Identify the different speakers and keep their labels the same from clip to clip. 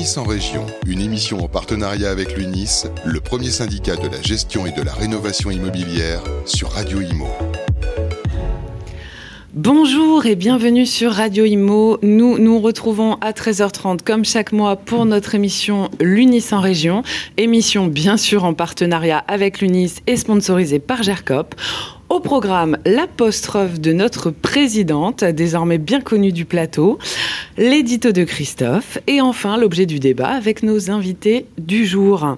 Speaker 1: L'UNIS en région, une émission en partenariat avec l'UNIS, le premier syndicat de la gestion et de la rénovation immobilière sur Radio Imo.
Speaker 2: Bonjour et bienvenue sur Radio Imo. Nous nous retrouvons à 13h30 comme chaque mois pour notre émission L'UNIS en région. Émission bien sûr en partenariat avec l'UNIS et sponsorisée par GERCOP. Au programme, l'apostrophe de notre présidente, désormais bien connue du plateau, l'édito de Christophe et enfin l'objet du débat avec nos invités du jour.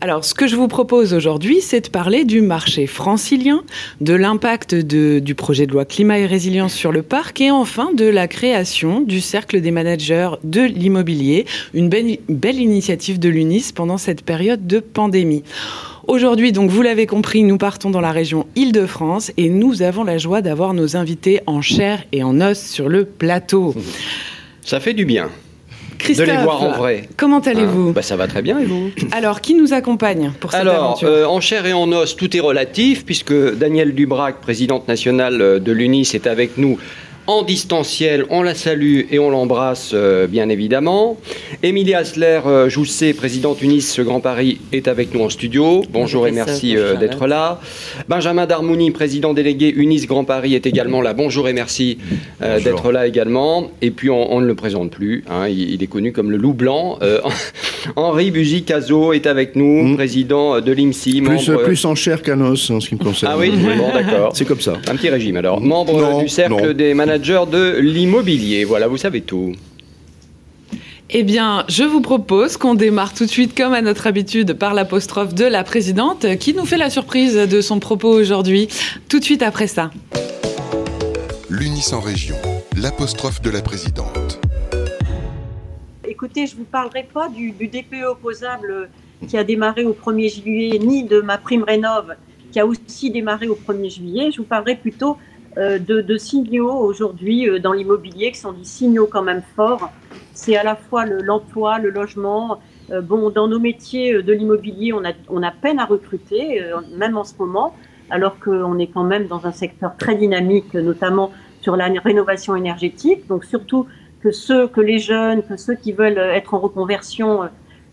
Speaker 2: Alors, ce que je vous propose aujourd'hui, c'est de parler du marché francilien, de l'impact du projet de loi climat et résilience sur le parc et enfin de la création du cercle des managers de l'immobilier, une belle, belle initiative de l'UNIS pendant cette période de pandémie. Aujourd'hui, donc, vous l'avez compris, nous partons dans la région Île-de-France et nous avons la joie d'avoir nos invités en chair et en os sur le plateau.
Speaker 3: Ça fait du bien.
Speaker 2: Christophe,
Speaker 3: de les voir en vrai.
Speaker 2: Comment allez-vous
Speaker 3: hein bah, Ça va très bien et vous
Speaker 2: Alors, qui nous accompagne pour cette
Speaker 3: Alors,
Speaker 2: aventure
Speaker 3: euh, en chair et en os, tout est relatif puisque Danielle Dubrac, présidente nationale de l'UNIS, est avec nous en distanciel. On la salue et on l'embrasse, euh, bien évidemment. Émilie Asler euh, Jousset, présidente UNIS Grand Paris, est avec nous en studio. Bonjour et merci euh, d'être là. Benjamin Darmouni, président délégué UNIS Grand Paris, est également là. Bonjour et merci d'être là également. Et puis, on, ne le présente plus. Hein. il, est connu comme le loup blanc. Henri Buzy-Cazot est avec nous,
Speaker 4: Mm.
Speaker 3: président de l'IMSI.
Speaker 4: Plus,
Speaker 3: membre-
Speaker 4: plus en chair qu'en os en ce qui me concerne.
Speaker 3: Ah oui, bon, d'accord.
Speaker 4: C'est comme ça.
Speaker 3: Un petit régime alors. Membre
Speaker 4: Non,
Speaker 3: du cercle
Speaker 4: non.
Speaker 3: des managers de l'immobilier. Voilà, vous savez tout.
Speaker 2: Eh bien, je vous propose qu'on démarre tout de suite, comme à notre habitude, par l'apostrophe de la présidente, qui nous fait la surprise de son propos aujourd'hui, tout de suite après ça.
Speaker 1: L'UNIS en région, l'apostrophe de la présidente.
Speaker 5: Écoutez, je ne vous parlerai pas du, du DPE opposable qui a démarré au 1er juillet, ni de ma prime rénov qui a aussi démarré au 1er juillet. Je vous parlerai plutôt euh, de, de signaux aujourd'hui euh, dans l'immobilier, qui sont des signaux quand même forts. C'est à la fois le- l'emploi, le, logement. Euh, bon, dans nos métiers euh, de l'immobilier, on a, on a peine à recruter, euh, même en ce moment, alors qu'on est quand même dans un secteur très dynamique, notamment sur la rénovation énergétique. Donc surtout que ceux, que les jeunes, que ceux qui veulent euh, être en reconversion euh,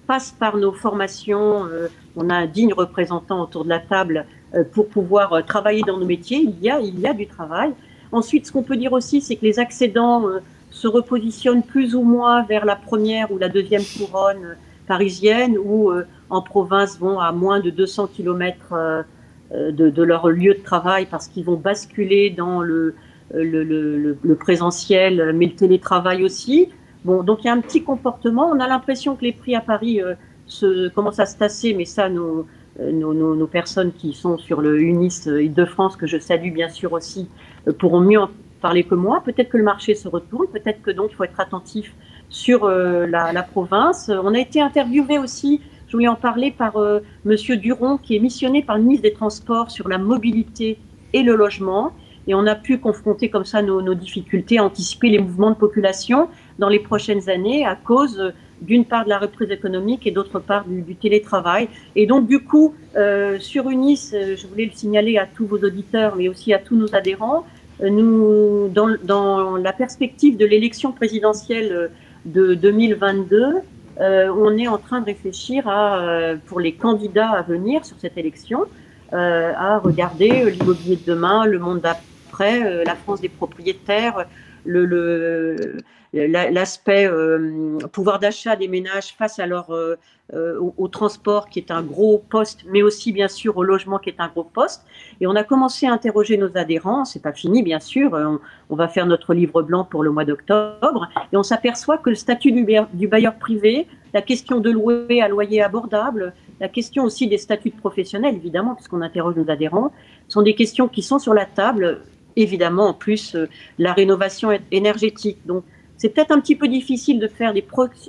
Speaker 5: passent par nos formations. Euh, On a un digne représentant autour de la table euh, pour pouvoir euh, travailler dans nos métiers. Il y a, il y a du travail. Ensuite, ce qu'on peut dire aussi, c'est que les accédants euh, se repositionnent plus ou moins vers la première ou la deuxième couronne euh, parisienne ou euh, en province vont à moins de 200 kilomètres euh, euh, de, de leur lieu de travail parce qu'ils vont basculer dans le, euh, le, le, le- présentiel, mais le télétravail aussi. Bon, donc il y a un petit comportement. On a l'impression que les prix à Paris euh, se, commencent à se tasser, mais ça, nos, euh, nos, nos, personnes qui sont sur le UNIS euh, Île-de-France, que je salue bien sûr aussi, euh, pourront mieux en parler que moi. Peut-être que le marché se retourne, peut-être que donc il faut être attentif sur euh, la, province. Euh, On a été interviewé aussi, je voulais en parler, par euh, Monsieur Duron, qui est missionné par le ministre des Transports sur la mobilité et le logement. Et on a pu confronter comme ça nos, nos difficultés, anticiper les mouvements de population dans les prochaines années à cause euh, d'une part de la reprise économique et d'autre part du, du télétravail. Et donc du coup, euh, sur UNIS, euh, je voulais le signaler à tous vos auditeurs, mais aussi à tous nos adhérents, euh, nous, dans, dans la perspective de l'élection présidentielle euh, de 2022, euh, on est en train de réfléchir à, pour les candidats à venir sur cette élection, euh, à regarder l'immobilier de demain, le monde d'après, la France des propriétaires, le, le, l'aspect euh, pouvoir d'achat des ménages face à leur, euh, euh, au, transport qui est un gros poste, mais aussi bien sûr au logement qui est un gros poste. Et on a commencé à interroger nos adhérents, c'est pas fini bien sûr, euh, on, va faire notre livre blanc pour le mois d'octobre, et on s'aperçoit que le statut du, du bailleur privé, la question de louer à loyer abordable, la question aussi des statuts de professionnels, évidemment, puisqu'on interroge nos adhérents, sont des questions qui sont sur la table. Évidemment, en plus, euh, la rénovation énergétique. Donc, c'est peut-être un petit peu difficile de faire des,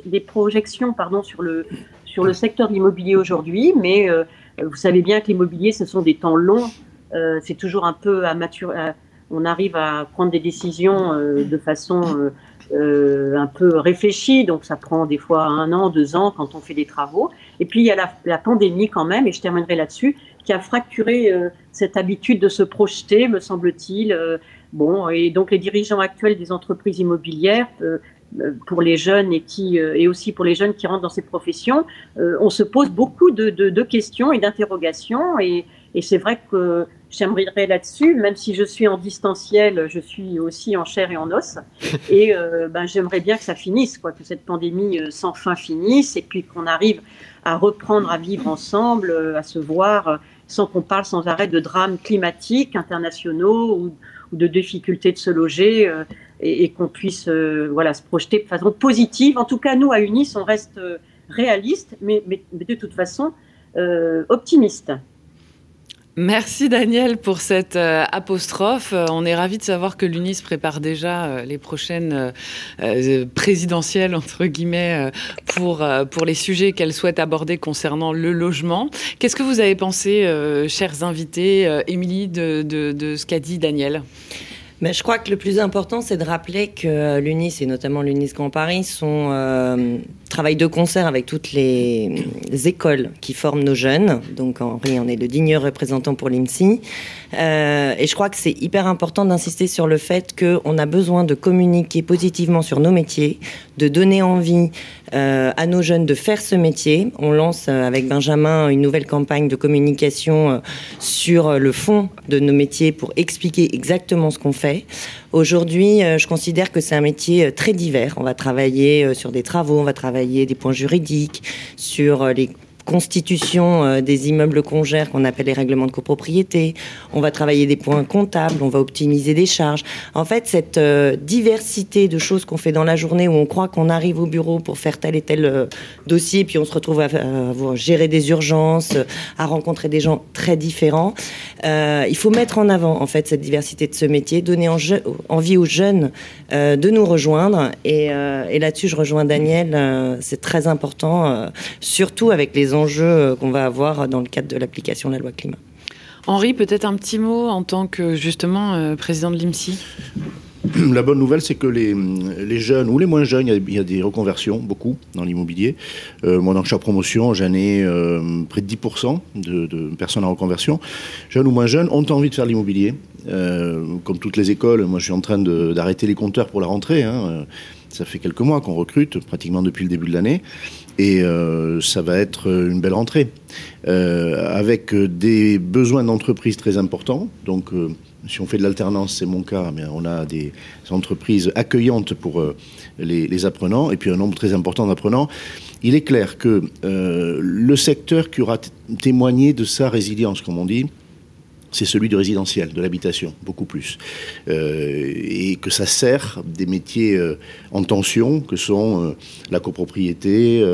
Speaker 5: des projections pardon, sur, le, sur le secteur de l'immobilier aujourd'hui, mais euh, vous savez bien que l'immobilier, ce sont des temps longs. Euh, c'est toujours un peu à à- on arrive à prendre des décisions euh, de façon euh, euh, un peu réfléchie, donc ça prend des fois un an, deux ans quand on fait des travaux. Et puis il y a la, pandémie quand même, et je terminerai là-dessus, qui a fracturé euh, cette habitude de se projeter, me semble-t-il. Euh, bon, et donc les dirigeants actuels des entreprises immobilières euh, pour les jeunes et qui et aussi pour les jeunes qui rentrent dans ces professions, on se pose beaucoup de, de questions et d'interrogations et, et c'est vrai que j'aimerais là-dessus, même si je suis en distanciel, je suis aussi en chair et en os. Et euh, ben, j'aimerais bien que ça finisse, quoi, que cette pandémie euh, sans fin finisse et puis qu'on arrive à reprendre à vivre ensemble, euh, à se voir, sans qu'on parle sans arrêt de drames climatiques internationaux ou, de difficultés de se loger et, qu'on puisse voilà, se projeter de façon positive. En tout cas, nous, à Unis, on reste réaliste, mais, mais, mais, de toute façon optimiste.
Speaker 2: Merci Daniel pour cette euh, apostrophe. Euh, on est ravi de savoir que l'UNIS prépare déjà euh, les prochaines présidentielles entre guillemets pour pour les sujets qu'elle souhaite aborder concernant le logement. Qu'est-ce que vous avez pensé, chers invités, Émilie, de, de, de ce qu'a dit Daniel?
Speaker 6: Mais je crois que le plus important, c'est de rappeler que l'UNIS, et notamment l'UNIS Grand Paris, sont, euh, travaillent de concert avec toutes les, écoles qui forment nos jeunes. Donc Henri en est le digne représentant pour l'IMSI. Euh, et je crois que c'est hyper important d'insister sur le fait qu'on a besoin de communiquer positivement sur nos métiers, de donner envie euh, à nos jeunes de faire ce métier. On lance euh, avec Benjamin une nouvelle campagne de communication euh, sur le fond de nos métiers pour expliquer exactement ce qu'on fait. Aujourd'hui, je considère que c'est un métier très divers. On va travailler sur des travaux, on va travailler des points juridiques, sur les constitution euh, des immeubles congères qu'on appelle les règlements de copropriété. On va travailler des points comptables, on va optimiser des charges. En fait, cette euh, diversité de choses qu'on fait dans la journée où on croit qu'on arrive au bureau pour faire tel et tel euh, dossier, puis on se retrouve à, gérer des urgences, à rencontrer des gens très différents. il faut mettre en avant en fait cette diversité de ce métier, donner envie aux jeunes de nous rejoindre. Et, et là-dessus, je rejoins Daniel. c'est très important, surtout avec les enjeux euh, qu'on va avoir dans le cadre de l'application de la loi climat.
Speaker 2: Henri, peut-être un petit mot en tant que justement euh, président de l'IMSI
Speaker 4: la bonne nouvelle, c'est que les, les, jeunes ou les moins jeunes, il y a, des reconversions, beaucoup, dans l'immobilier. Euh, moi, dans chaque promotion, j'en ai près de 10% de, personnes en reconversion. Jeunes ou moins jeunes ont envie de faire l'immobilier. comme toutes les écoles, moi, je suis en train d'arrêter les compteurs pour la rentrée. Hein. Ça fait quelques mois qu'on recrute, pratiquement depuis le début de l'année. Et euh, ça va être une belle rentrée, euh, avec des besoins d'entreprise très importants. Donc, euh, si on fait de l'alternance, c'est mon cas, mais on a des entreprises accueillantes pour les, les, apprenants, et puis un nombre très important d'apprenants. Il est clair que le secteur qui aura témoigné de sa résilience, comme on dit, c'est celui du résidentiel, de l'habitation, beaucoup plus. Euh, et que ça sert des métiers euh, en tension, que sont euh, la copropriété,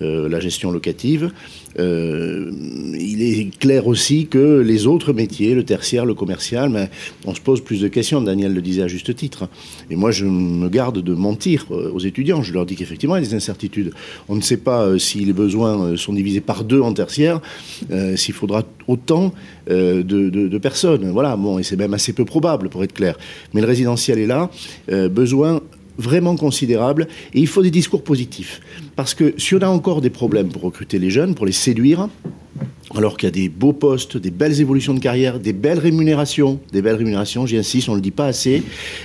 Speaker 4: la gestion locative, euh, il est clair aussi que les autres métiers, le tertiaire, le commercial, mais on se pose plus de questions. Daniel le disait à juste titre. Et moi, je me garde de mentir euh, aux étudiants. Je leur dis qu'effectivement, il y a des incertitudes. On ne sait pas euh, si les besoins sont divisés par deux en tertiaire, s'il faudra autant de, de, personnes. Voilà, bon, et c'est même assez peu probable, pour être clair. Mais le résidentiel est là. besoin vraiment considérable et il faut des discours positifs. Parce que si on a encore des problèmes pour recruter les jeunes, pour les séduire, alors qu'il y a des beaux postes, des belles évolutions de carrière, des belles rémunérations, des belles rémunérations, j'insiste, on ne le dit pas assez.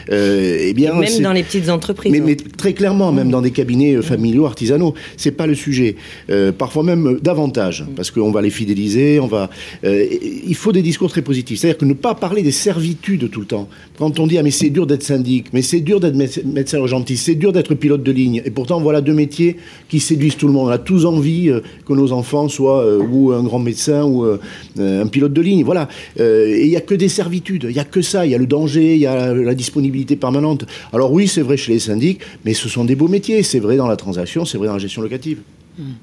Speaker 6: Euh, eh bien, même dans les petites entreprises.
Speaker 4: Mais, hein. très clairement, même dans des cabinets euh, familiaux, artisanaux, c'est pas le sujet. Euh, parfois même euh, davantage, parce qu'on va les fidéliser, on va. il faut des discours très positifs. C'est-à-dire que ne pas parler des servitudes tout le temps. Quand on dit ah mais c'est dur d'être syndic, mais c'est dur d'être médecin urgentiste, c'est dur d'être pilote de ligne, et pourtant voilà deux métiers qui séduisent tout le monde. On a tous envie que nos enfants soient ou un grand médecin ou euh, un pilote de ligne. Voilà. Euh, et il n'y a que des servitudes. Il n'y a que ça. Il y a le danger, il y a la disponibilité permanente. Alors oui, c'est vrai chez les syndics, mais ce sont des beaux métiers. C'est vrai dans la transaction, c'est vrai dans la gestion locative.
Speaker 2: Hmm.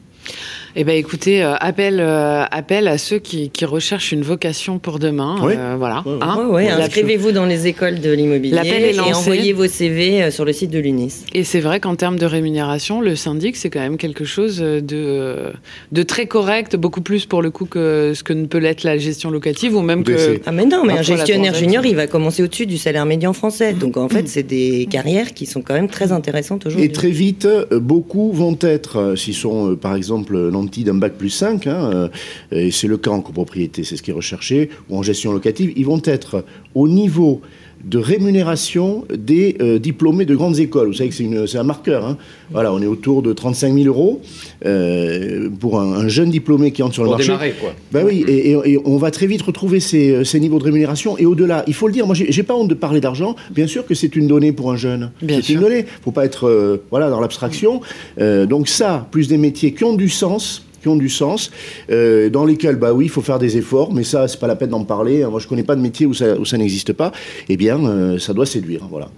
Speaker 2: Eh ben, écoutez, euh, appel, euh, appel à ceux qui, qui, recherchent une vocation pour demain. Euh, voilà.
Speaker 6: Hein Inscrivez-vous dans les écoles de l'immobilier et envoyez vos CV sur le site de l'UNIS.
Speaker 2: Et c'est vrai qu'en termes de rémunération, le syndic, c'est quand même quelque chose de, de très correct, beaucoup plus pour le coup que ce que ne peut l'être la gestion locative ou même que.
Speaker 6: Ah, mais non, mais un gestionnaire junior, il va commencer au-dessus du salaire médian français. Donc en fait, c'est des carrières qui sont quand même très intéressantes aujourd'hui.
Speaker 4: Et très vite, beaucoup vont être, s'ils sont par exemple d'un bac plus 5, hein, euh, et c'est le cas en copropriété, c'est ce qui est recherché, ou en gestion locative, ils vont être au niveau de rémunération des euh, diplômés de grandes écoles. Vous savez que c'est un marqueur. Hein. Voilà, on est autour de 35 000 euros euh, pour un, jeune diplômé qui entre sur le
Speaker 3: pour
Speaker 4: marché.
Speaker 3: Démarrer, quoi.
Speaker 4: Ben oui, et, on va très vite retrouver ces, ces niveaux de rémunération. Et au-delà, il faut le dire, moi, j'ai pas honte de parler d'argent. Bien sûr que c'est une donnée pour un jeune. C'est une donnée. Il faut pas être euh, voilà, dans l'abstraction. donc ça, plus des métiers qui ont du sens qui ont du sens, euh, dans lesquels, bah oui, il faut faire des efforts, mais ça, c'est pas la peine d'en parler. Moi, je connais pas de métier où ça, où ça n'existe pas. Eh bien, euh, ça doit séduire, voilà.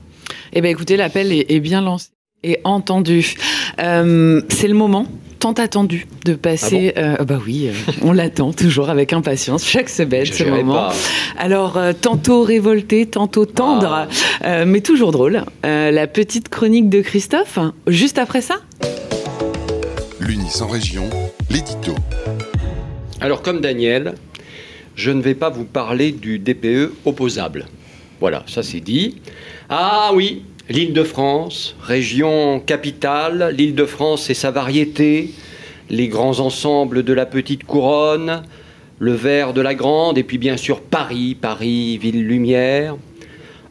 Speaker 2: Eh bien, écoutez, l'appel est, bien lancé et entendu. Euh, c'est le moment tant attendu de passer. Ah bah oui, on l'attend toujours avec impatience chaque semaine ce moment. Alors tantôt révolté, tantôt tendre, ah. mais toujours drôle. la petite chronique de Christophe, juste après ça?
Speaker 1: L'Unis en région, l'édito.
Speaker 3: Alors comme Daniel, je ne vais pas vous parler du DPE opposable. Voilà, ça c'est dit. Ah oui, l'île de France, région capitale, l'île de France et sa variété, les grands ensembles de la petite couronne, le vert de la grande, et puis bien sûr Paris, Paris, ville lumière.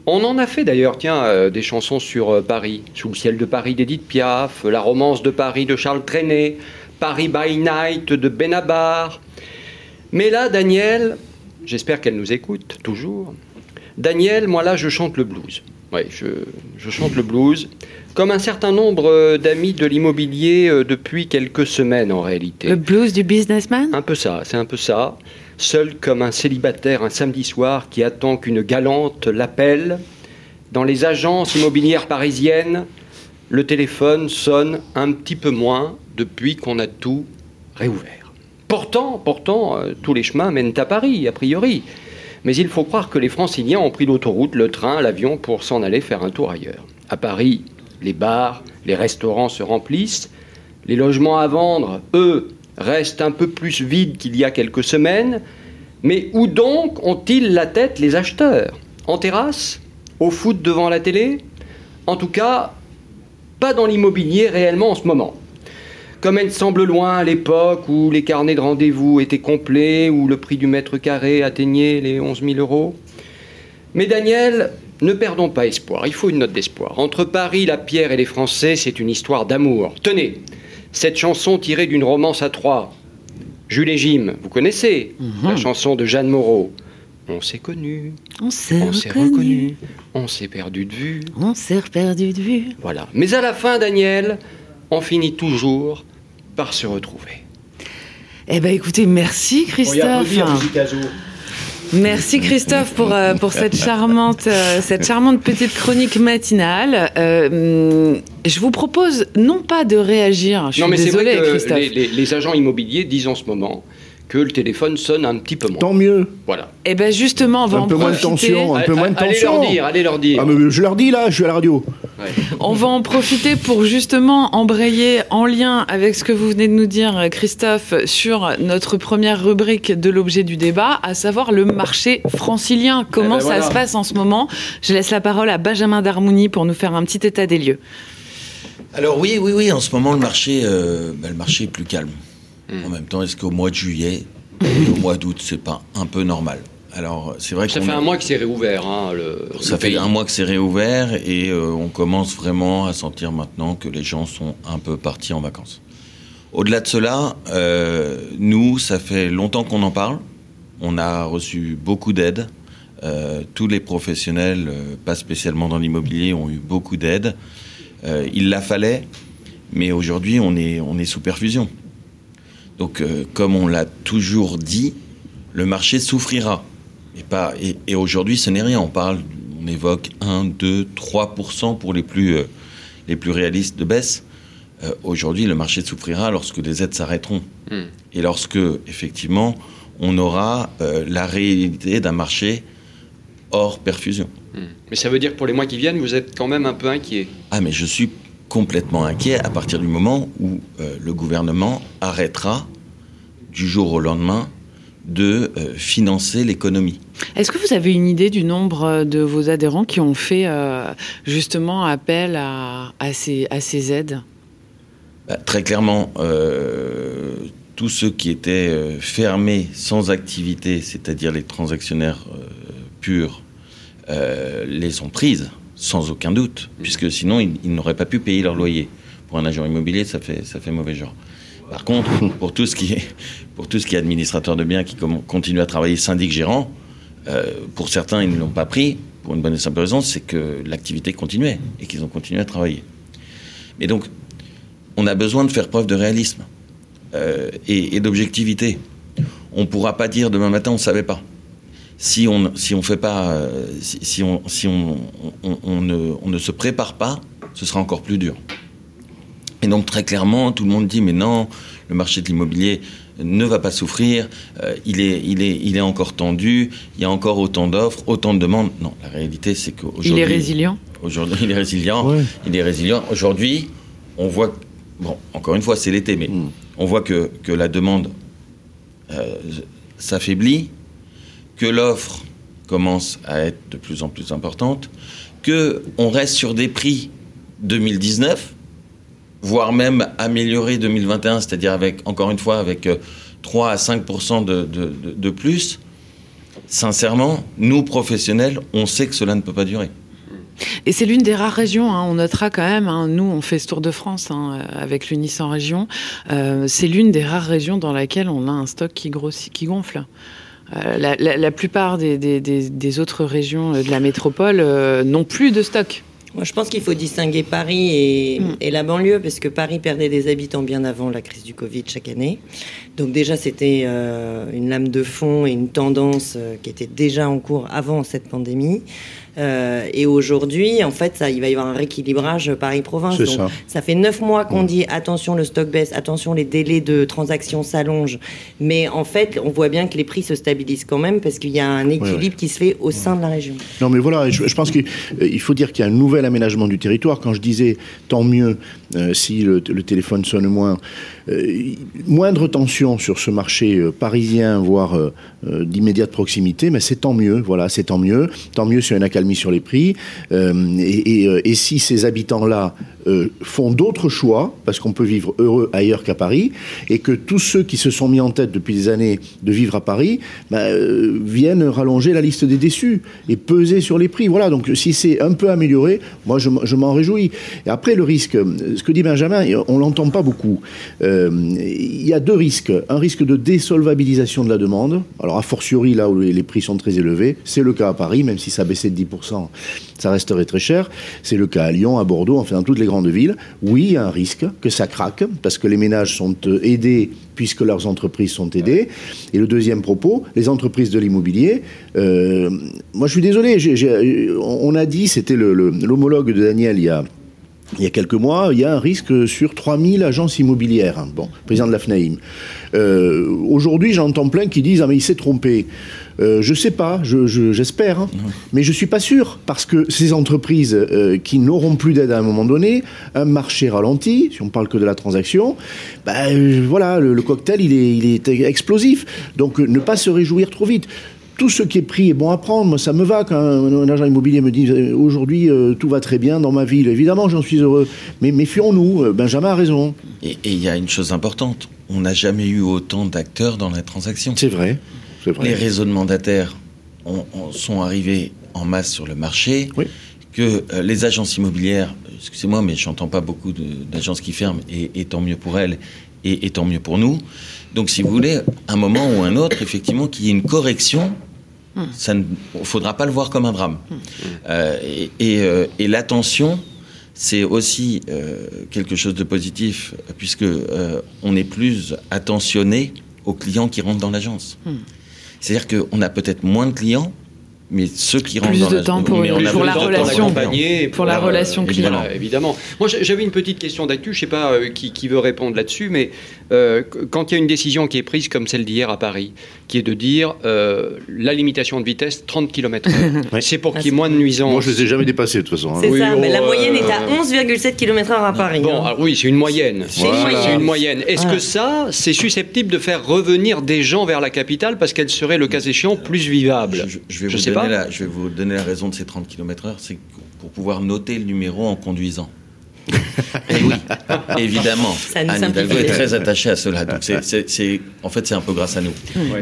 Speaker 3: On en a fait d'ailleurs, tiens, euh, des chansons sur euh, Paris, Sous le ciel de Paris d'Edith Piaf, La romance de Paris de Charles Trenet, Paris by Night de Benabar. Mais là, Daniel, j'espère qu'elle nous écoute toujours. Daniel, moi là, je chante le blues. Oui, je, je, chante le blues, comme un certain nombre euh, d'amis de l'immobilier depuis quelques semaines en réalité.
Speaker 2: Le blues du businessman?
Speaker 3: Un peu ça, c'est un peu ça seul comme un célibataire un samedi soir qui attend qu'une galante l'appelle. Dans les agences immobilières parisiennes, le téléphone sonne un petit peu moins depuis qu'on a tout réouvert. Pourtant, pourtant, euh, tous les chemins mènent à Paris, a priori. Mais il faut croire que les franciliens ont pris l'autoroute, le train, l'avion pour s'en aller faire un tour ailleurs. À Paris, les bars, les restaurants se remplissent. Les logements à vendre, eux, reste un peu plus vide qu'il y a quelques semaines. Mais où donc ont-ils la tête les acheteurs? En terrasse? Au foot devant la télé? En tout cas, pas dans l'immobilier réellement en ce moment. Comme elle semble loin à l'époque où les carnets de rendez-vous étaient complets, où le prix du mètre carré atteignait les 11 000 euros. Mais Daniel, ne perdons pas espoir, il faut une note d'espoir. Entre Paris, la pierre et les Français, c'est une histoire d'amour. Tenez, cette chanson tirée d'une romance à trois. Jules et Jim, vous connaissez la mhm. chanson de Jeanne Moreau. On s'est connus.
Speaker 2: On s'est reconnu.
Speaker 3: On s'est perdu de vue.
Speaker 2: On s'est perdu de vue.
Speaker 3: Voilà. Mais à la fin, Daniel, on finit toujours par se retrouver.
Speaker 2: Eh bien, écoutez, merci Christophe. Merci Christophe pour, euh, pour cette, charmante, euh, cette charmante petite chronique matinale. Euh, je vous propose non pas de réagir, je
Speaker 3: non, mais
Speaker 2: c'est vrai
Speaker 3: que les, les, agents immobiliers disent en ce moment que le téléphone sonne un petit peu moins.
Speaker 4: Tant mieux.
Speaker 3: Voilà.
Speaker 2: Et eh bien justement, on va
Speaker 4: un peu
Speaker 2: moins
Speaker 4: de tension, un peu moins de tension.
Speaker 3: Allez leur dire, allez leur dire.
Speaker 4: Ah, mais je leur dis là, je suis à la radio.
Speaker 2: On va en profiter pour justement embrayer en lien avec ce que vous venez de nous dire, Christophe, sur notre première rubrique de l'objet du débat, à savoir le marché francilien. Comment eh ben ça se passe en ce moment? Je laisse la parole à Benjamin Darmouni pour nous faire un petit état des lieux.
Speaker 7: Alors oui, oui, oui, en ce moment le marché, euh, ben, le marché est plus calme. En même temps, est-ce qu'au mois de juillet et au mois d'août, c'est pas un peu normal? Alors, c'est vrai
Speaker 3: ça fait un mois que c'est réouvert. Hein,
Speaker 7: ça fait un mois que c'est réouvert et euh, on commence vraiment à sentir maintenant que les gens sont un peu partis en vacances. Au-delà de cela, euh, nous, ça fait longtemps qu'on en parle. On a reçu beaucoup d'aide. Euh, tous les professionnels, pas spécialement dans l'immobilier, ont eu beaucoup d'aide. il la fallait, mais aujourd'hui, on est, on est sous perfusion. Donc, euh, comme on l'a toujours dit, le marché souffrira. Et, pas, et, aujourd'hui, ce n'est rien. On parle, on évoque 1, 2, 3% pour les plus, euh, les plus réalistes de baisse. Euh, aujourd'hui, le marché souffrira lorsque les aides s'arrêteront. Hmm. Et lorsque, effectivement, on aura la réalité d'un marché hors perfusion.
Speaker 3: Hmm. Mais ça veut dire que pour les mois qui viennent, vous êtes quand même un peu inquiet.
Speaker 7: Ah, mais je suis complètement inquiet à partir du moment où euh, le gouvernement arrêtera du jour au lendemain de euh, financer l'économie.
Speaker 2: Est-ce que vous avez une idée du nombre de vos adhérents qui ont fait euh, justement appel à, ces, à ces, aides?
Speaker 7: Bah, Très clairement, tous ceux qui étaient fermés sans activité, c'est-à-dire les transactionnaires purs, euh, les ont prises, sans aucun doute, puisque sinon ils, n'auraient pas pu payer leur loyer. Pour un agent immobilier, ça fait, ça fait mauvais genre. Par contre, pour tout ce qui est, pour tout ce qui est administrateur de biens qui continue à travailler syndic gérant, euh, pour certains, ils ne l'ont pas pris, pour une bonne et simple raison, c'est que l'activité continuait et qu'ils ont continué à travailler. Mais donc, on a besoin de faire preuve de réalisme euh, et, d'objectivité. On ne pourra pas dire demain matin on ne savait pas. Si on si on fait pas, euh, si, on, si on, on, ne, on, ne, se prépare pas, ce sera encore plus dur. Et donc très clairement, tout le monde dit mais non, le marché de l'immobilier ne va pas souffrir, euh, il, est, il, est, il est encore tendu, il y a encore autant d'offres, autant de demandes. Non, la réalité c'est qu'aujourd'hui...
Speaker 2: Il est résilient
Speaker 7: Aujourd'hui, il est résilient. Il est résilient. Aujourd'hui, on voit... Bon, encore une fois, c'est l'été, mais mm. on voit que, que la demande euh, s'affaiblit, que l'offre commence à être de plus en plus importante, que on reste sur des prix 2019, voire même amélioré 2021, c'est-à-dire avec, encore une fois, avec 3 euh, à 5 de, de, de, plus, sincèrement, nous, professionnels, on sait que cela ne peut pas durer.
Speaker 2: Et c'est l'une des rares régions, hein, on notera quand même, hein, nous on fait ce tour de France hein, avec l'Unis en région, euh, c'est l'une des rares régions dans laquelle on a un stock qui grossit, qui gonfle. Euh, la, la, plupart des, des, des, autres régions de la métropole n'ont plus de stock.
Speaker 6: Moi, je pense qu'il faut distinguer Paris et, mm. et, la banlieue, parce que Paris perdait des habitants bien avant la crise du Covid chaque année. Donc déjà, c'était euh, une lame de fond et une tendance euh, qui était déjà en cours avant cette pandémie. Euh, et aujourd'hui, en fait, ça, il va y avoir un rééquilibrage Paris-Province. Ça. ça. fait neuf mois qu'on mm. dit attention, le stock baisse, attention, les délais de transaction s'allongent. Mais en fait, on voit bien que les prix se stabilisent quand même parce qu'il y a un équilibre qui se fait au sein de la région.
Speaker 4: Non, mais voilà, je, pense qu'il euh, faut dire qu'il y a un nouvel aménagement du territoire. Quand je disais tant mieux euh, si le, téléphone sonne moins, moindre tension sur ce marché parisien, voire d'immédiate proximité, mais c'est tant mieux. Voilà, c'est tant mieux. Tant mieux sur une mis sur les prix. Euh, euh, et, si ces habitants-là euh, font d'autres choix, parce qu'on peut vivre heureux ailleurs qu'à Paris, et que tous ceux qui se sont mis en tête depuis des années de vivre à Paris bah, viennent rallonger la liste des déçus et peser sur les prix. Voilà, donc si c'est un peu amélioré, moi je, m'en réjouis. Et après, le risque, ce que dit Benjamin, on l'entend pas beaucoup. Il y a deux risques. Un risque de désolvabilisation de la demande. Alors, a fortiori, là où les prix sont très élevés, c'est le cas à Paris, même si ça a baissé de 10% ça resterait très cher. C'est le cas à Lyon, à Bordeaux, enfin dans toutes les grandes villes. Oui, il y a un risque que ça craque, parce que les ménages sont euh, aidés puisque leurs entreprises sont aidées. Et le deuxième propos, les entreprises de l'immobilier. Euh, moi, je suis désolé, on a dit, c'était l'homologue de Daniel il y a il y a quelques mois, il y a un risque sur 3000 agences immobilières. Bon, président de la FNAIM. Euh, aujourd'hui, j'entends plein qui disent Ah, mais il s'est trompé. Euh, je sais pas, j'espère, hein. mais je suis pas sûr parce que ces entreprises euh, qui n'auront plus d'aide à un moment donné, un marché ralenti, si on parle que de la transaction, ben euh, voilà, le, cocktail il est, il est explosif. Donc ne pas se réjouir trop vite tout ce qui est pris est bon à prendre. Moi, ça me va quand un, agent immobilier me dit aujourd'hui tout va très bien dans ma ville. Évidemment, j'en suis heureux. Mais méfions-nous. Benjamin a raison.
Speaker 7: Et il y a une chose importante on n'a jamais eu autant d'acteurs dans la transaction.
Speaker 4: C'est vrai.
Speaker 7: Les réseaux de mandataires sont arrivés en masse sur le marché, que euh, les agences immobilières, excusez-moi, mais je n'entends pas beaucoup d'agences qui ferment, et, tant mieux pour elles, et, tant mieux pour nous. Donc, si vous voulez, un moment ou un autre, effectivement, qu'il y ait une correction, il hmm. ne faudra pas le voir comme un drame. Hmm. Euh, euh, et, l'attention, c'est aussi quelque chose de positif, puisque on est plus attentionné aux clients qui rentrent dans l'agence. Hmm. C'est-à-dire qu'on a peut-être moins de clients, mais ceux qui
Speaker 2: rentrent
Speaker 7: dans
Speaker 2: de temps pour,
Speaker 3: la
Speaker 2: relation,
Speaker 3: pour, la, relation client. Évidemment, Moi, j'avais une petite question d'actu. Je ne sais pas euh, qui, veut répondre là-dessus, mais euh, quand il y a une décision qui est prise comme celle d'hier à Paris, qui est de dire euh, la limitation de vitesse 30 km/h, c'est pour qu'il y ait moins de nuisances.
Speaker 4: Moi, je ne les ai jamais dépassés de toute façon.
Speaker 6: Hein. C'est ça, mais la moyenne est à 11,7 km/h à Paris.
Speaker 3: Bon, hein.
Speaker 6: ah
Speaker 3: oui, c'est une moyenne. C'est une moyenne. Est-ce que ça, c'est susceptible de faire revenir des gens vers la capitale parce qu'elle serait, le cas échéant, plus vivable?
Speaker 7: Je, je sais je vais vous donner la raison de ces 30 km/h, c'est pour pouvoir noter le numéro en conduisant. Et oui, évidemment.
Speaker 6: Ça
Speaker 7: Anne Hidalgo est très attachée à cela. Donc c'est, en fait, c'est un peu grâce à nous.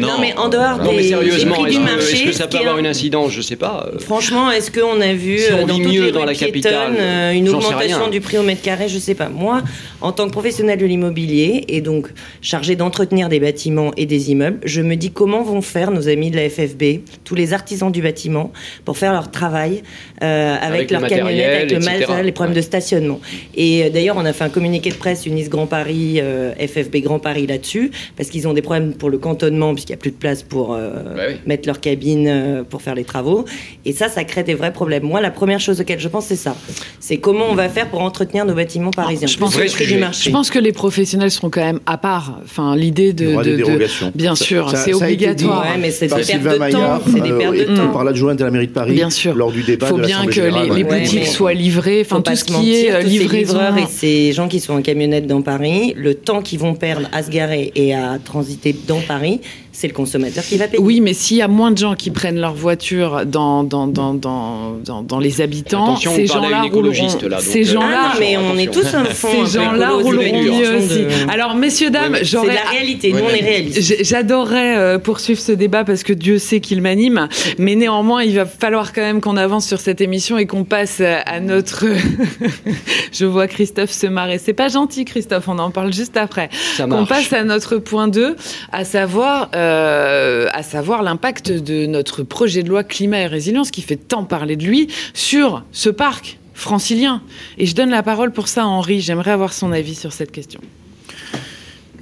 Speaker 6: Non, mais en dehors
Speaker 3: Non, mais
Speaker 6: des,
Speaker 3: sérieusement,
Speaker 6: des prix
Speaker 3: est-ce
Speaker 6: du
Speaker 3: que,
Speaker 6: marché,
Speaker 3: est-ce que ça peut
Speaker 6: est
Speaker 3: avoir
Speaker 6: un-
Speaker 3: une incidence Je sais pas. euh,
Speaker 6: Franchement, est-ce qu'on a vu
Speaker 3: Si on
Speaker 6: euh, dans toutes
Speaker 3: mieux
Speaker 6: les
Speaker 3: dans la capitale,
Speaker 6: euh, une augmentation du prix au mètre carré Je sais pas. Moi, en tant que professionnel de l'immobilier et donc chargé d'entretenir des bâtiments et des immeubles, je me dis comment vont faire nos amis de la FFB, tous les artisans du bâtiment, pour faire leur travail euh, avec,
Speaker 3: Avec le
Speaker 6: leur camionnette,
Speaker 3: matériel,
Speaker 6: avec le matériel, les problèmes
Speaker 3: Ouais.
Speaker 6: de stationnement. Et euh, d'ailleurs, on a fait un communiqué de presse Unis Grand Paris, euh, FFB Grand Paris là-dessus, parce qu'ils ont des problèmes pour le cantonnement, puisqu'il n'y a plus de place pour euh,
Speaker 3: Bah oui.
Speaker 6: mettre leur cabine euh, pour faire les travaux. Et ça, ça crée des vrais problèmes. Moi, la première chose auquel je pense, c'est ça. C'est comment on va faire pour entretenir nos bâtiments parisiens.
Speaker 2: je pense
Speaker 3: que-
Speaker 6: le prix
Speaker 3: sujet.
Speaker 6: du marché.
Speaker 2: Je pense que les professionnels seront quand même à part. Enfin, l'idée de, de- de- bien sûr, c'est obligatoire.
Speaker 6: Ouais, mais c'est des pertes de
Speaker 4: Maillard,
Speaker 6: temps. C'est des pertes de
Speaker 4: et
Speaker 6: temps.
Speaker 4: par l'adjointe de la mairie de Paris,
Speaker 2: Bien sûr.
Speaker 4: lors du débat
Speaker 2: Il faut
Speaker 4: de
Speaker 2: bien que les,
Speaker 4: générale.
Speaker 2: les
Speaker 6: Ouais,
Speaker 2: boutiques soient livrées. Enfin, tout ce qui est livraison.
Speaker 6: livreurs et ces gens qui sont en camionnette dans Paris, le temps qu'ils vont perdre à se garer et à transiter dans Paris, c'est le consommateur qui va payer.
Speaker 2: Oui, mais s'il y a moins de gens qui prennent leur voiture dans, dans, dans, dans, dans, dans les habitants,
Speaker 3: Attention,
Speaker 2: ces gens-là
Speaker 3: une écologiste,
Speaker 2: rouleront.
Speaker 3: là,
Speaker 2: ces
Speaker 3: euh,
Speaker 2: gens-là,
Speaker 6: Ah, mais on est tous un fond.
Speaker 2: ces gens-là rouleront mieux aussi.
Speaker 6: de-
Speaker 2: Alors, messieurs, dames,
Speaker 3: Ouais,
Speaker 6: C'est la réalité. Nous,
Speaker 7: Ouais,
Speaker 6: on est réalistes.
Speaker 2: J'adorerais euh, poursuivre ce débat parce que Dieu sait qu'il m'anime, mais néanmoins, il va falloir quand même qu'on avance sur cette émission et qu'on passe à à notre. Je vois Christophe se marrer. C'est pas gentil, Christophe. On en parle juste après.
Speaker 3: Ça
Speaker 2: Qu'on
Speaker 3: marche.
Speaker 2: passe à notre point 2, à savoir, euh, à savoir l'impact de notre projet de loi climat et résilience qui fait tant parler de lui sur ce parc francilien. Et je donne la parole pour ça à Henri. J'aimerais avoir son avis sur cette question.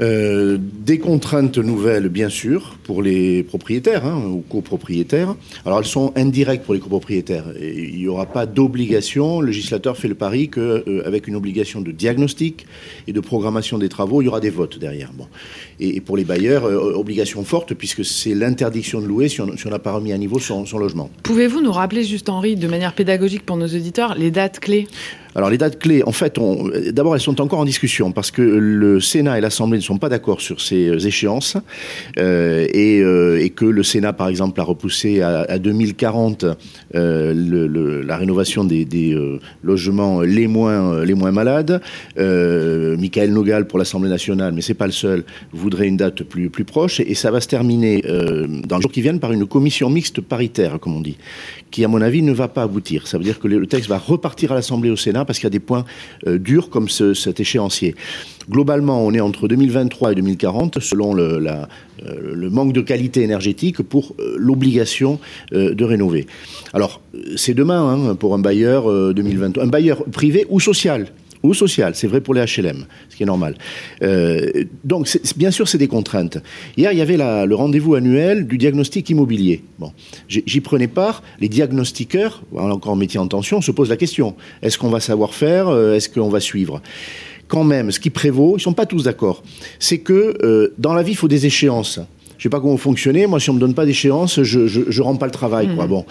Speaker 4: Euh, des contraintes nouvelles, bien sûr, pour les propriétaires hein, ou copropriétaires. Alors, elles sont indirectes pour les copropriétaires. Il n'y aura pas d'obligation. Le législateur fait le pari qu'avec une obligation de diagnostic et de programmation des travaux, il y aura des votes derrière. Bon. Et, pour les bailleurs, euh, obligation forte, puisque c'est l'interdiction de louer si on n'a pas remis à niveau son logement.
Speaker 2: Pouvez-vous nous rappeler juste, Henri, de manière pédagogique pour nos auditeurs, les dates clés?
Speaker 4: Alors les dates clés, en fait, d'abord elles sont encore en discussion parce que le Sénat et l'Assemblée ne sont pas d'accord sur ces euh, échéances euh, et, euh, et que le Sénat, par exemple, a repoussé à, à 2040 euh, le- le- la rénovation des, logements les moins malades. Michael Nogal pour l'Assemblée nationale, mais c'est pas le seul, voudrait une date plus proche et, ça va se terminer dans les jours qui viennent par une commission mixte paritaire, comme on dit qui, à mon avis, ne va pas aboutir. Ça veut dire que le le texte va repartir à l'Assemblée au Sénat parce qu'il y a des points euh, durs comme ce- cet échéancier. Globalement, on est entre 2023 et 2040, selon euh, le manque de qualité énergétique, pour euh, l'obligation de rénover. Alors, c'est demain hein, pour un bailleur 2023, un bailleur privé ou social ou social, c'est vrai pour les HLM, ce qui est normal. Euh, donc, c'est- bien sûr, c'est des contraintes. Hier, il y avait la- le rendez-vous annuel du diagnostic immobilier. Bon, j'y prenais part. Les diagnostiqueurs, encore en métier en tension, se posent la question est-ce qu'on va savoir faire euh, Est-ce qu'on va suivre? Quand même, ce qui prévaut, ils sont pas tous d'accord. C'est que euh, dans la vie, il faut des échéances. Je sais pas comment fonctionner. Moi, si on me donne pas d'échéance, je, je, je rends pas le travail. Quoi. Bon.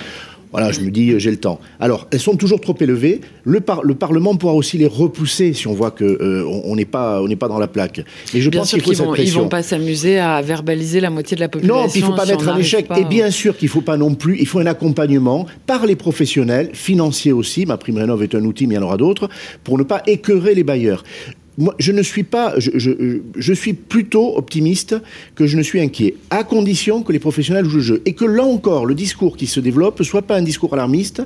Speaker 4: Voilà, je me dis, euh, j'ai le temps. Alors, elles sont toujours trop élevées. Le, par- le Parlement pourra aussi les repousser si on voit que euh, on n'est pas, on n'est pas dans la plaque. Mais je
Speaker 2: Bien
Speaker 4: pense qu'il faut cette
Speaker 2: vont, ils
Speaker 4: pression.
Speaker 2: vont pas s'amuser à verbaliser la moitié de la population.
Speaker 4: Non, puis il faut pas
Speaker 2: si
Speaker 4: mettre un échec.
Speaker 2: pas.
Speaker 4: Et bien sûr qu'il faut pas non plus, il faut un accompagnement par les professionnels, financiers aussi. Ma prime rénov est un outil, mais il y en aura d'autres, pour ne pas écœurer les bailleurs. Moi, je ne suis pas, je, suis plutôt optimiste que je ne suis inquiet, à condition que les professionnels jouent le jeu. Et que là encore, le discours qui se développe ne soit pas un discours alarmiste.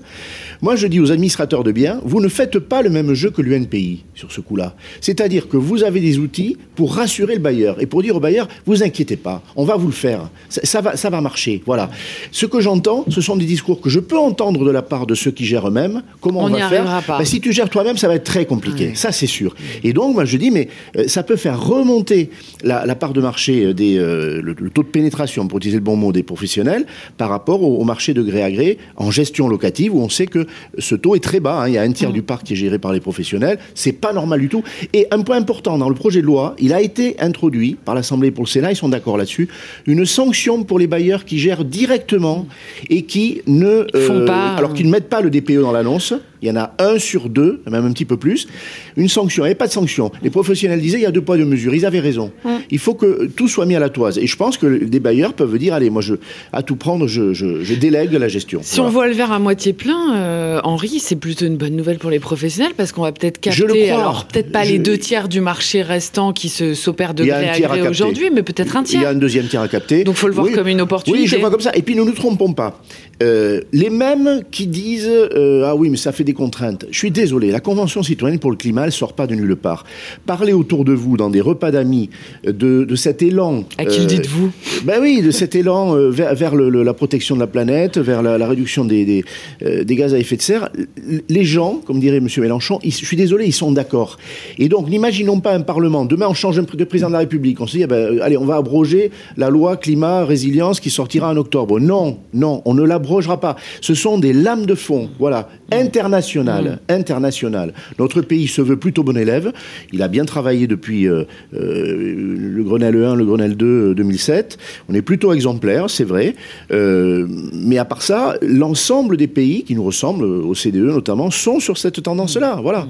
Speaker 4: Moi, je dis aux administrateurs de biens, vous ne faites pas le même jeu que l'UNPI sur ce coup-là. C'est-à-dire que vous avez des outils pour rassurer le bailleur et pour dire au bailleur, vous inquiétez pas, on va vous le faire. Ça, ça va, ça va marcher. Voilà. Ce que j'entends, ce sont des discours que je peux entendre de la part de ceux qui gèrent eux-mêmes. Comment on,
Speaker 2: On n'y
Speaker 4: va faire
Speaker 2: pas.
Speaker 4: Ben, Si tu gères toi-même, ça va être très compliqué.
Speaker 2: Ouais.
Speaker 4: Ça, c'est sûr. Et donc, moi, je dis, mais euh, ça peut faire remonter la, la part de marché euh, des, euh, le, le taux de pénétration, pour utiliser le bon mot, des professionnels par rapport au, au marché de gré à gré en gestion locative où on sait que ce taux est très bas. hein. Il y a un tiers
Speaker 2: Mm.
Speaker 4: du parc qui est géré par les professionnels. C'est pas normal du tout. Et un point important dans le projet de loi, il a été introduit par l'Assemblée et pour le Sénat, ils sont d'accord là-dessus, une sanction pour les bailleurs qui gèrent directement et qui ne
Speaker 2: Font pas,
Speaker 4: alors
Speaker 2: euh,
Speaker 4: qu'ils ne mettent pas le DPE dans l'annonce. Il y en a un sur deux, même un petit peu plus. Une sanction, et pas de sanction. Les professionnels disaient il y a deux poids, deux mesures. Ils avaient raison. Il faut que tout soit mis à la toise. Et je pense que des bailleurs peuvent dire allez, moi, je, à tout prendre, je, je, je délègue la gestion.
Speaker 2: Si on voit le verre à moitié plein, euh, Henri, c'est plutôt une bonne nouvelle pour les professionnels parce qu'on va peut-être capter, alors peut-être pas les deux tiers du marché restant qui se s'opère de gré à gré aujourd'hui, mais peut-être un tiers.
Speaker 4: Il y a un deuxième tiers à capter.
Speaker 2: Donc il faut le voir comme une opportunité.
Speaker 4: Oui, je le vois comme ça. Et puis ne nous trompons pas. Euh, les mêmes qui disent euh, ah oui mais ça fait des contraintes. Je suis désolé, la Convention citoyenne pour le climat elle sort pas de nulle part. Parlez autour de vous dans des repas d'amis de, de, cet élan.
Speaker 2: À qui le dites-vous?
Speaker 4: Ben oui, de cet élan vers, vers le, la protection de la planète, vers la, la réduction des, des, euh, des, gaz à effet de serre. Les gens, comme dirait M. Mélenchon, ils, je suis désolé, ils sont d'accord. Et donc n'imaginons pas un Parlement. Demain on change de président de la République. On se dit ah ben, allez on va abroger la loi climat résilience qui sortira en octobre. Non, non, on ne l'abroge pas. Ce sont des lames de fond, voilà, internationales, mmh. internationales. Notre pays se veut plutôt bon élève. Il a bien travaillé depuis euh, euh, le Grenelle 1, le Grenelle 2 2007. On est plutôt exemplaire, c'est vrai. Euh, mais à part ça, l'ensemble des pays qui nous ressemblent, au CDE notamment, sont sur cette tendance-là. Voilà. Mmh.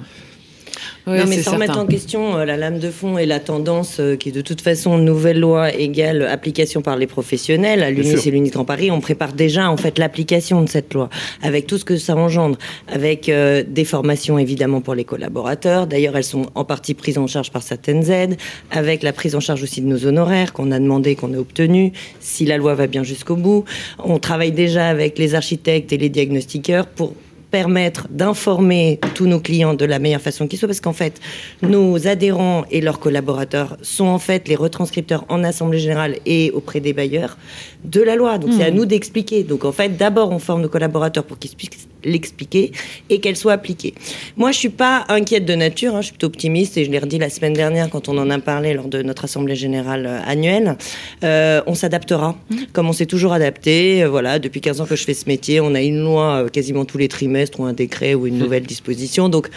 Speaker 6: Oui, non, mais sans mettre en question euh, la lame de fond et la tendance euh, qui est de toute façon nouvelle loi égale application par les professionnels. À l'UNIS et l'UNIS Grand Paris, on prépare déjà en fait l'application de cette loi avec tout ce que ça engendre, avec euh, des formations évidemment pour les collaborateurs. D'ailleurs, elles sont en partie prises en charge par certaines aides, avec la prise en charge aussi de nos honoraires qu'on a demandé, qu'on a obtenu. Si la loi va bien jusqu'au bout, on travaille déjà avec les architectes et les diagnostiqueurs pour permettre d'informer tous nos clients de la meilleure façon qui soit, parce qu'en fait, nos adhérents et leurs collaborateurs sont en fait les retranscripteurs en assemblée générale et auprès des bailleurs de la loi. Donc c'est à hmm. nous d'expliquer. Donc en fait, d'abord on forme nos collaborateurs pour qu'ils puissent l'expliquer et qu'elle soit appliquée. Moi, je suis pas inquiète de nature, hein, je suis plutôt optimiste et je l'ai redit la semaine dernière quand on en a parlé lors de notre assemblée générale euh, annuelle. Euh, on s'adaptera, mmh. comme on s'est toujours adapté. Euh, voilà, depuis 15 ans que je fais ce métier, on a une loi quasiment tous les trimestres ou un décret ou une mmh. nouvelle disposition. Donc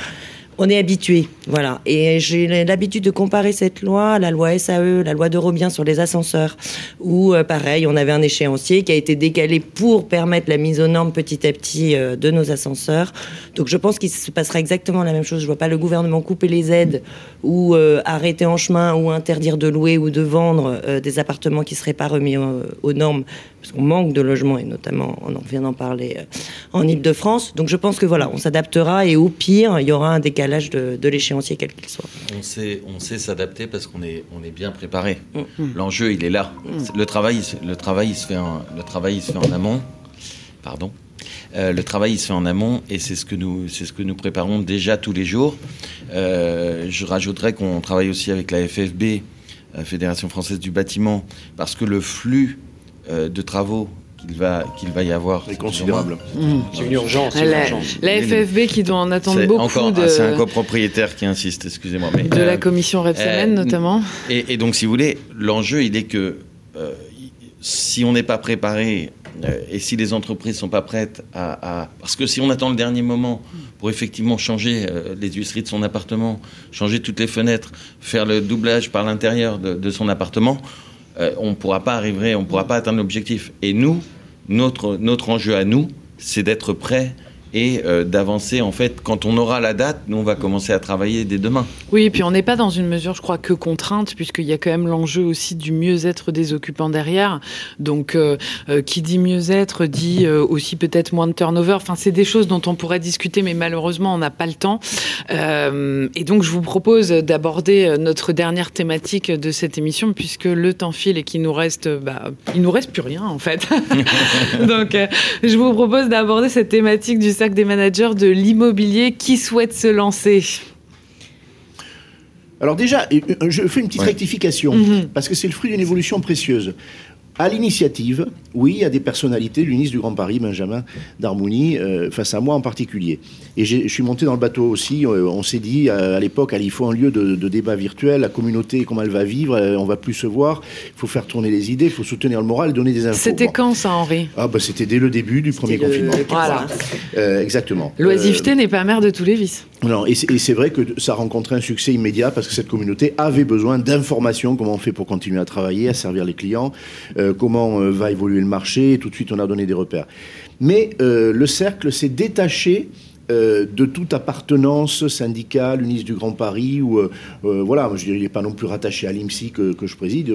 Speaker 6: on est habitué, voilà. Et j'ai l'habitude de comparer cette loi à la loi SAE, la loi de Robien sur les ascenseurs, où euh, pareil, on avait un échéancier qui a été décalé pour permettre la mise aux normes petit à petit euh, de nos ascenseurs. Donc je pense qu'il se passera exactement la même chose. Je vois pas le gouvernement couper les aides ou euh, arrêter en chemin ou interdire de louer ou de vendre des appartements qui seraient pas remis aux normes parce qu'on manque de logements, et notamment, on en vient d'en parler, en Ile-de-France. Donc je pense que voilà, on s'adaptera et au pire, il y aura un décalage de, l'échéancier, quel qu'il soit.
Speaker 7: On sait, on sait s'adapter parce qu'on est, on est bien préparé. Mm. Mm. L'enjeu, il est là. Mm. Le, travail, le, travail, il se fait en, le travail, il se fait en amont. Pardon. Euh, le travail il se fait en amont et c'est ce que nous c'est ce que nous préparons déjà tous les jours. Euh, je rajouterais qu'on travaille aussi avec la FFB, la Fédération française du bâtiment, parce que le flux euh, de travaux qu'il va, qu'il va y avoir.
Speaker 4: C'est considérable.
Speaker 3: C'est une urgence.
Speaker 2: La, FFB qui doit en attendre beaucoup.
Speaker 7: Encore, de... C'est un copropriétaire qui insiste, excusez-moi. Mais,
Speaker 2: de la euh, commission Repsamen euh, notamment.
Speaker 7: Et, donc, si vous voulez, l'enjeu, il est que si on n'est pas préparé et si les entreprises ne sont pas prêtes à, Parce que si on attend le dernier moment pour effectivement changer les huisseries de son appartement, changer toutes les fenêtres, faire le doublage par l'intérieur de, de son appartement, euh, on ne pourra pas arriver, on ne pourra pas atteindre l'objectif. Et nous, notre, enjeu à nous, c'est d'être prêts et euh, d'avancer en fait quand on aura la date nous on va commencer à travailler dès demain.
Speaker 2: Oui et puis on n'est pas dans une mesure je crois que contrainte puisqu'il y a quand même l'enjeu aussi du mieux-être des occupants derrière. Donc euh, euh, qui dit mieux-être dit aussi peut-être moins de turnover. Enfin c'est des choses dont on pourrait discuter mais malheureusement on n'a pas le temps. Et donc je vous propose d'aborder notre dernière thématique de cette émission puisque le temps file et qu'il nous reste bah, il nous reste plus rien en fait. Donc je vous propose d'aborder cette thématique du des managers de l'immobilier qui souhaitent se lancer
Speaker 4: alors déjà, je fais une petite rectification, mhm. parce que c'est le fruit d'une évolution précieuse. À l'initiative, oui, il y a des personnalités, l'UNIS du Grand Paris, Benjamin d'Harmonie, euh, face à moi en particulier. Et je suis monté dans le bateau aussi. Euh, on s'est dit à, l'époque, il faut un lieu de, débat virtuel. La communauté, comment elle va vivre, euh, on va plus se voir. Il faut faire tourner les idées, il faut soutenir le moral, donner des infos.
Speaker 2: C'était quand ça, Henri?
Speaker 4: Ah, bah, C'était dès le début du premier confinement.
Speaker 2: Voilà.
Speaker 4: exactement.
Speaker 2: L'oisiveté n'est pas mère de tous les vices.
Speaker 4: Non, et c'est vrai que ça a rencontré un succès immédiat parce que cette communauté avait besoin d'informations, comment on fait pour continuer à travailler, à servir les clients, comment va évoluer le marché, et tout de suite on a donné des repères. Mais euh, le cercle s'est détaché euh, de toute appartenance syndicale, UNIS du Grand Paris, ou euh, euh, voilà, je dirais, il n'est pas non plus rattaché à l'IMSI que, que, je préside.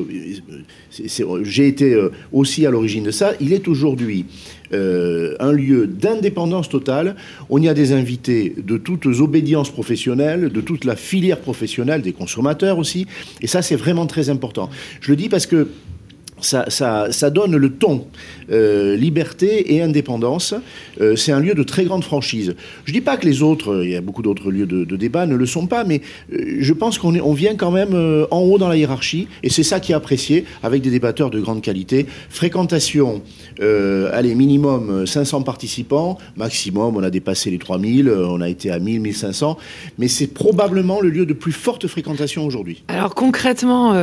Speaker 4: J'ai été aussi à l'origine de ça. Il est aujourd'hui un lieu d'indépendance totale. On y a des invités de toutes obédiences professionnelles, de toute la filière professionnelle, des consommateurs aussi. Et ça, c'est vraiment très important. Je le dis parce que ça, donne le ton. Euh, liberté et indépendance, euh, c'est un lieu de très grande franchise. Je ne dis pas que les autres, il y a beaucoup d'autres lieux de, débat, ne le sont pas, mais euh, je pense qu'on on vient quand même en haut dans la hiérarchie, et c'est ça qui est apprécié avec des débatteurs de grande qualité. Fréquentation, allez, minimum 500 participants, maximum, on a dépassé les 3000, on a été à 1000, 1500, mais c'est probablement le lieu de plus forte fréquentation aujourd'hui.
Speaker 2: Alors concrètement,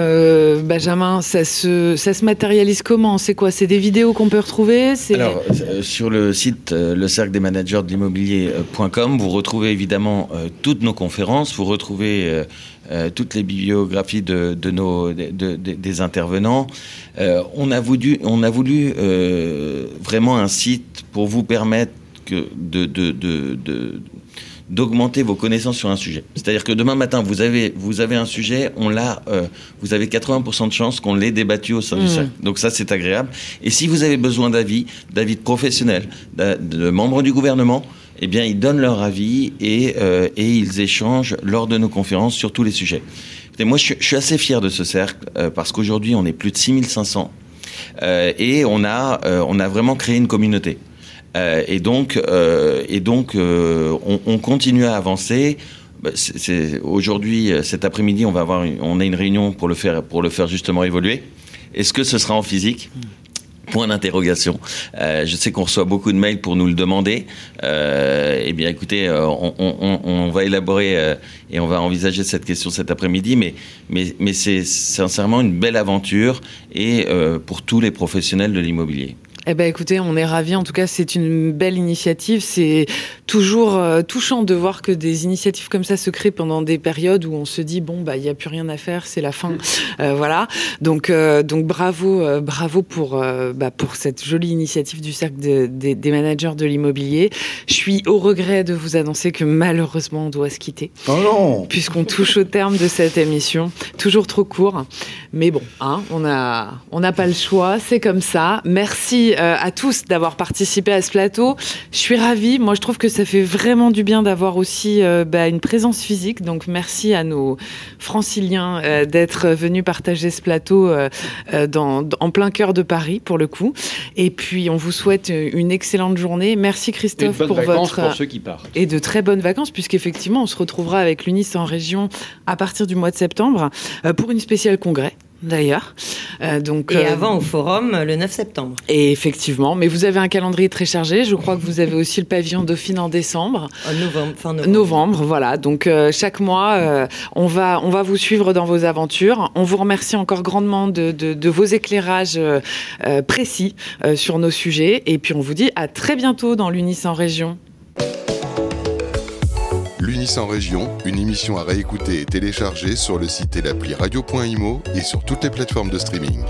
Speaker 2: Benjamin, ça se, ça se matérialise comment? C'est quoi? C'est des vidéos qu'on peut retrouver?
Speaker 7: Alors, euh, sur le site euh, le cercle des managers de l'immobilier.com, vous retrouvez évidemment euh, toutes nos conférences, vous retrouvez toutes les bibliographies de, nos, des intervenants. on a voulu, on a voulu vraiment un site pour vous permettre que de, de d'augmenter vos connaissances sur un sujet. C'est-à-dire que demain matin, vous avez, vous avez un sujet, on l'a, euh, vous avez 80% de chances qu'on l'ait débattu au sein du mmh. cercle. Donc ça, c'est agréable. Et si vous avez besoin d'avis, d'avis de professionnels, de, membres du gouvernement, eh bien, ils donnent leur avis et, euh, et ils échangent lors de nos conférences sur tous les sujets. Et moi, je, suis assez fier de ce cercle euh, parce qu'aujourd'hui, on est plus de 6500 et on a, on a vraiment créé une communauté. Euh, et donc, euh, et donc euh, on, on, continue à avancer. Bah, aujourd'hui, cet après-midi, on va avoir, on a une réunion pour le faire, pour le faire justement évoluer. Est-ce que ce sera en physique? Point d'interrogation. Euh, je sais qu'on reçoit beaucoup de mails pour nous le demander. Euh, eh bien, écoutez, on, on, on, va élaborer et on va envisager cette question cet après-midi, mais, mais, mais c'est sincèrement une belle aventure et pour tous les professionnels de l'immobilier.
Speaker 2: Eh ben écoutez, on est ravis. En tout cas, c'est une belle initiative. C'est toujours euh, touchant de voir que des initiatives comme ça se créent pendant des périodes où on se dit bon bah il y a plus rien à faire, c'est la fin. Euh, voilà. Donc euh, donc bravo bravo pour bah, pour cette jolie initiative du cercle des managers de l'immobilier. Je suis au regret de vous annoncer que malheureusement on doit se quitter.
Speaker 4: Oh non.
Speaker 2: Puisqu'on touche au terme de cette émission, toujours trop court. Mais bon, hein, on a on n'a pas le choix, c'est comme ça. Merci à tous d'avoir participé à ce plateau. Je suis ravie. Moi, je trouve que ça fait vraiment du bien d'avoir aussi euh, bah, une présence physique. Donc, merci à nos franciliens euh, d'être venus partager ce plateau dans, en plein cœur de Paris, pour le coup. Et puis, on vous souhaite une excellente journée. Merci Christophe
Speaker 3: pour
Speaker 2: votre
Speaker 3: pour ceux qui partent.
Speaker 2: et de très bonnes vacances, puisqu'effectivement, on se retrouvera avec l'UNIS en région à partir du mois de septembre pour une spéciale congrès d'ailleurs.
Speaker 6: Euh, donc, et euh, avant au forum le 9 septembre.
Speaker 2: Et effectivement, mais vous avez un calendrier très chargé. Je crois que vous avez aussi le pavillon Dauphine en décembre.
Speaker 6: En novembre, fin
Speaker 2: novembre. Novembre, voilà. Donc euh, chaque mois, on va on va vous suivre dans vos aventures. On vous remercie encore grandement de, de, de vos éclairages précis sur nos sujets. Et puis on vous dit à très bientôt dans l'Unis en région.
Speaker 1: L'Unis en région, une émission à réécouter et télécharger sur le site et l'appli radio.imo et sur toutes les plateformes de streaming.